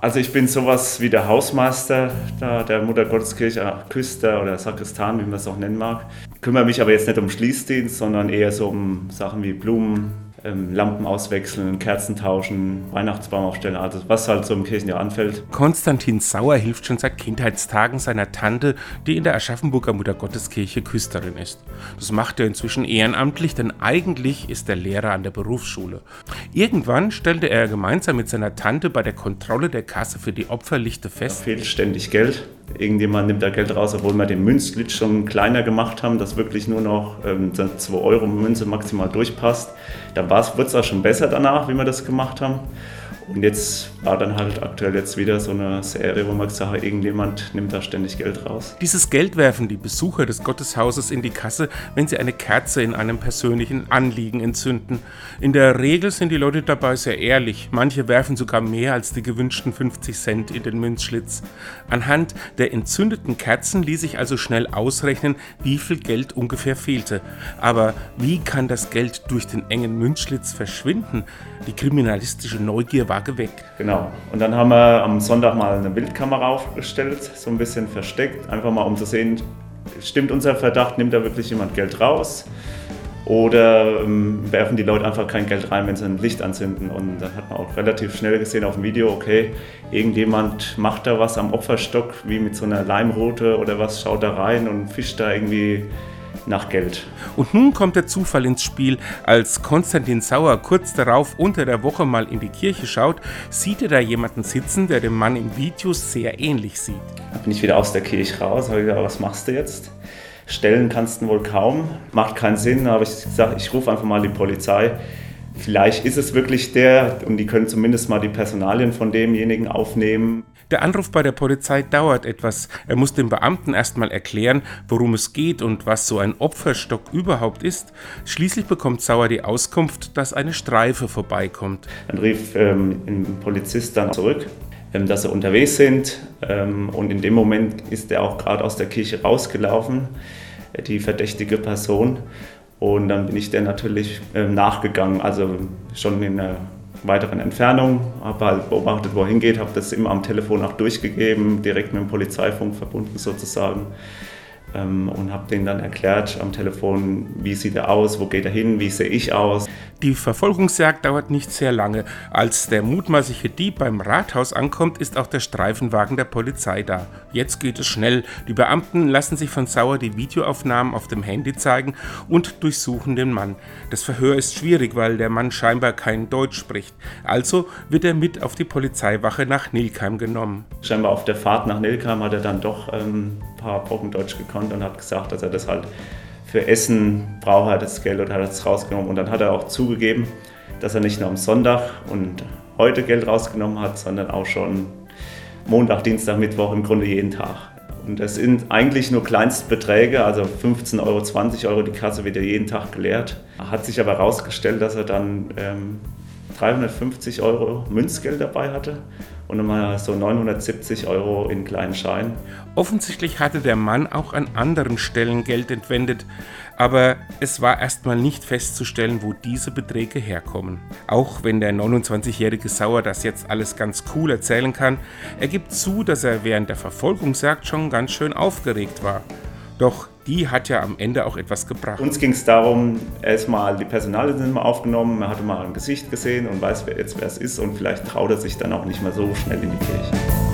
Also ich bin sowas wie der Hausmeister da, der Mutter Gotteskirche, Küster oder Sakristan, wie man es auch nennen mag. Ich kümmere mich aber jetzt nicht um Schließdienst, sondern eher so um Sachen wie Blumen, Lampen auswechseln, Kerzen tauschen, Weihnachtsbaum aufstellen, also was halt so im Kirchenjahr anfällt. Konstantin Sauer hilft schon seit Kindheitstagen seiner Tante, die in der Aschaffenburger Muttergotteskirche Küsterin ist. Das macht er inzwischen ehrenamtlich, denn eigentlich ist er Lehrer an der Berufsschule. Irgendwann stellte er gemeinsam mit seiner Tante bei der Kontrolle der Kasse für die Opferlichte fest, da fehlt ständig Geld. Irgendjemand nimmt da Geld raus, obwohl wir den Münzlitsch schon kleiner gemacht haben, dass wirklich nur noch ähm, 2 Euro Münze maximal durchpasst. Da wird es auch schon besser danach, wie wir das gemacht haben. Und jetzt war dann halt aktuell jetzt wieder so eine Serie, wo man gesagt hat, irgendjemand nimmt da ständig Geld raus. Dieses Geld werfen die Besucher des Gotteshauses in die Kasse, wenn sie eine Kerze in einem persönlichen Anliegen entzünden. In der Regel sind die Leute dabei sehr ehrlich. Manche werfen sogar mehr als die gewünschten 50 Cent in den Münzschlitz. Anhand der entzündeten Kerzen ließ sich also schnell ausrechnen, wie viel Geld ungefähr fehlte. Aber wie kann das Geld durch den engen Münzschlitz verschwinden? Die kriminalistische Neugier war Tage weg. Genau. Und dann haben wir am Sonntag mal eine Bildkamera aufgestellt, so ein bisschen versteckt, einfach mal um zu sehen, stimmt unser Verdacht, nimmt da wirklich jemand Geld raus? Oder ähm, werfen die Leute einfach kein Geld rein, wenn sie ein Licht anzünden? Und dann hat man auch relativ schnell gesehen auf dem Video, okay, irgendjemand macht da was am Opferstock, wie mit so einer Leimrute oder was, schaut da rein und fischt da irgendwie nach Geld. Und nun kommt der Zufall ins Spiel. Als Konstantin Sauer kurz darauf unter der Woche mal in die Kirche schaut, sieht er da jemanden sitzen, der dem Mann im Video sehr ähnlich sieht. Da bin ich wieder aus der Kirche raus, habe gesagt, was machst du jetzt? Stellen kannst du wohl kaum, macht keinen Sinn, aber ich gesagt, ich rufe einfach mal die Polizei. Vielleicht ist es wirklich der und die können zumindest mal die Personalien von demjenigen aufnehmen. Der Anruf bei der Polizei dauert etwas. Er muss dem Beamten erstmal erklären, worum es geht und was so ein Opferstock überhaupt ist. Schließlich bekommt Sauer die Auskunft, dass eine Streife vorbeikommt. Dann rief ähm, ein Polizist dann zurück, ähm, dass sie unterwegs sind. Ähm, und in dem Moment ist er auch gerade aus der Kirche rausgelaufen, die verdächtige Person. Und dann bin ich der natürlich ähm, nachgegangen, also schon in der weiteren Entfernung, habe halt beobachtet, wo er hingeht, habe das immer am Telefon auch durchgegeben, direkt mit dem Polizeifunk verbunden sozusagen und habe denen dann erklärt am Telefon, wie sieht er aus, wo geht er hin, wie sehe ich aus. Die Verfolgungsjagd dauert nicht sehr lange. Als der mutmaßliche Dieb beim Rathaus ankommt, ist auch der Streifenwagen der Polizei da. Jetzt geht es schnell. Die Beamten lassen sich von Sauer die Videoaufnahmen auf dem Handy zeigen und durchsuchen den Mann. Das Verhör ist schwierig, weil der Mann scheinbar kein Deutsch spricht. Also wird er mit auf die Polizeiwache nach Nilkheim genommen. Scheinbar auf der Fahrt nach Nilkheim hat er dann doch ähm, paar Brocken Deutsch gekonnt und hat gesagt, dass er das halt für Essen braucht das Geld und hat es rausgenommen. Und dann hat er auch zugegeben, dass er nicht nur am Sonntag und heute Geld rausgenommen hat, sondern auch schon Montag, Dienstag, Mittwoch, im Grunde jeden Tag. Und das sind eigentlich nur Kleinstbeträge, also 15 Euro, 20 Euro, die Kasse wird ja jeden Tag geleert. Hat sich aber herausgestellt, dass er dann ähm, 350 Euro Münzgeld dabei hatte und nochmal so 970 Euro in kleinen Scheinen. Offensichtlich hatte der Mann auch an anderen Stellen Geld entwendet, aber es war erstmal nicht festzustellen, wo diese Beträge herkommen. Auch wenn der 29-jährige Sauer das jetzt alles ganz cool erzählen kann, er gibt zu, dass er während der Verfolgungsjagd schon ganz schön aufgeregt war. Doch die hat ja am Ende auch etwas gebracht. Uns ging es darum, erstmal die Personalien sind mal aufgenommen, man hatte mal ein Gesicht gesehen und weiß jetzt wer es ist und vielleicht traut er sich dann auch nicht mehr so schnell in die Kirche.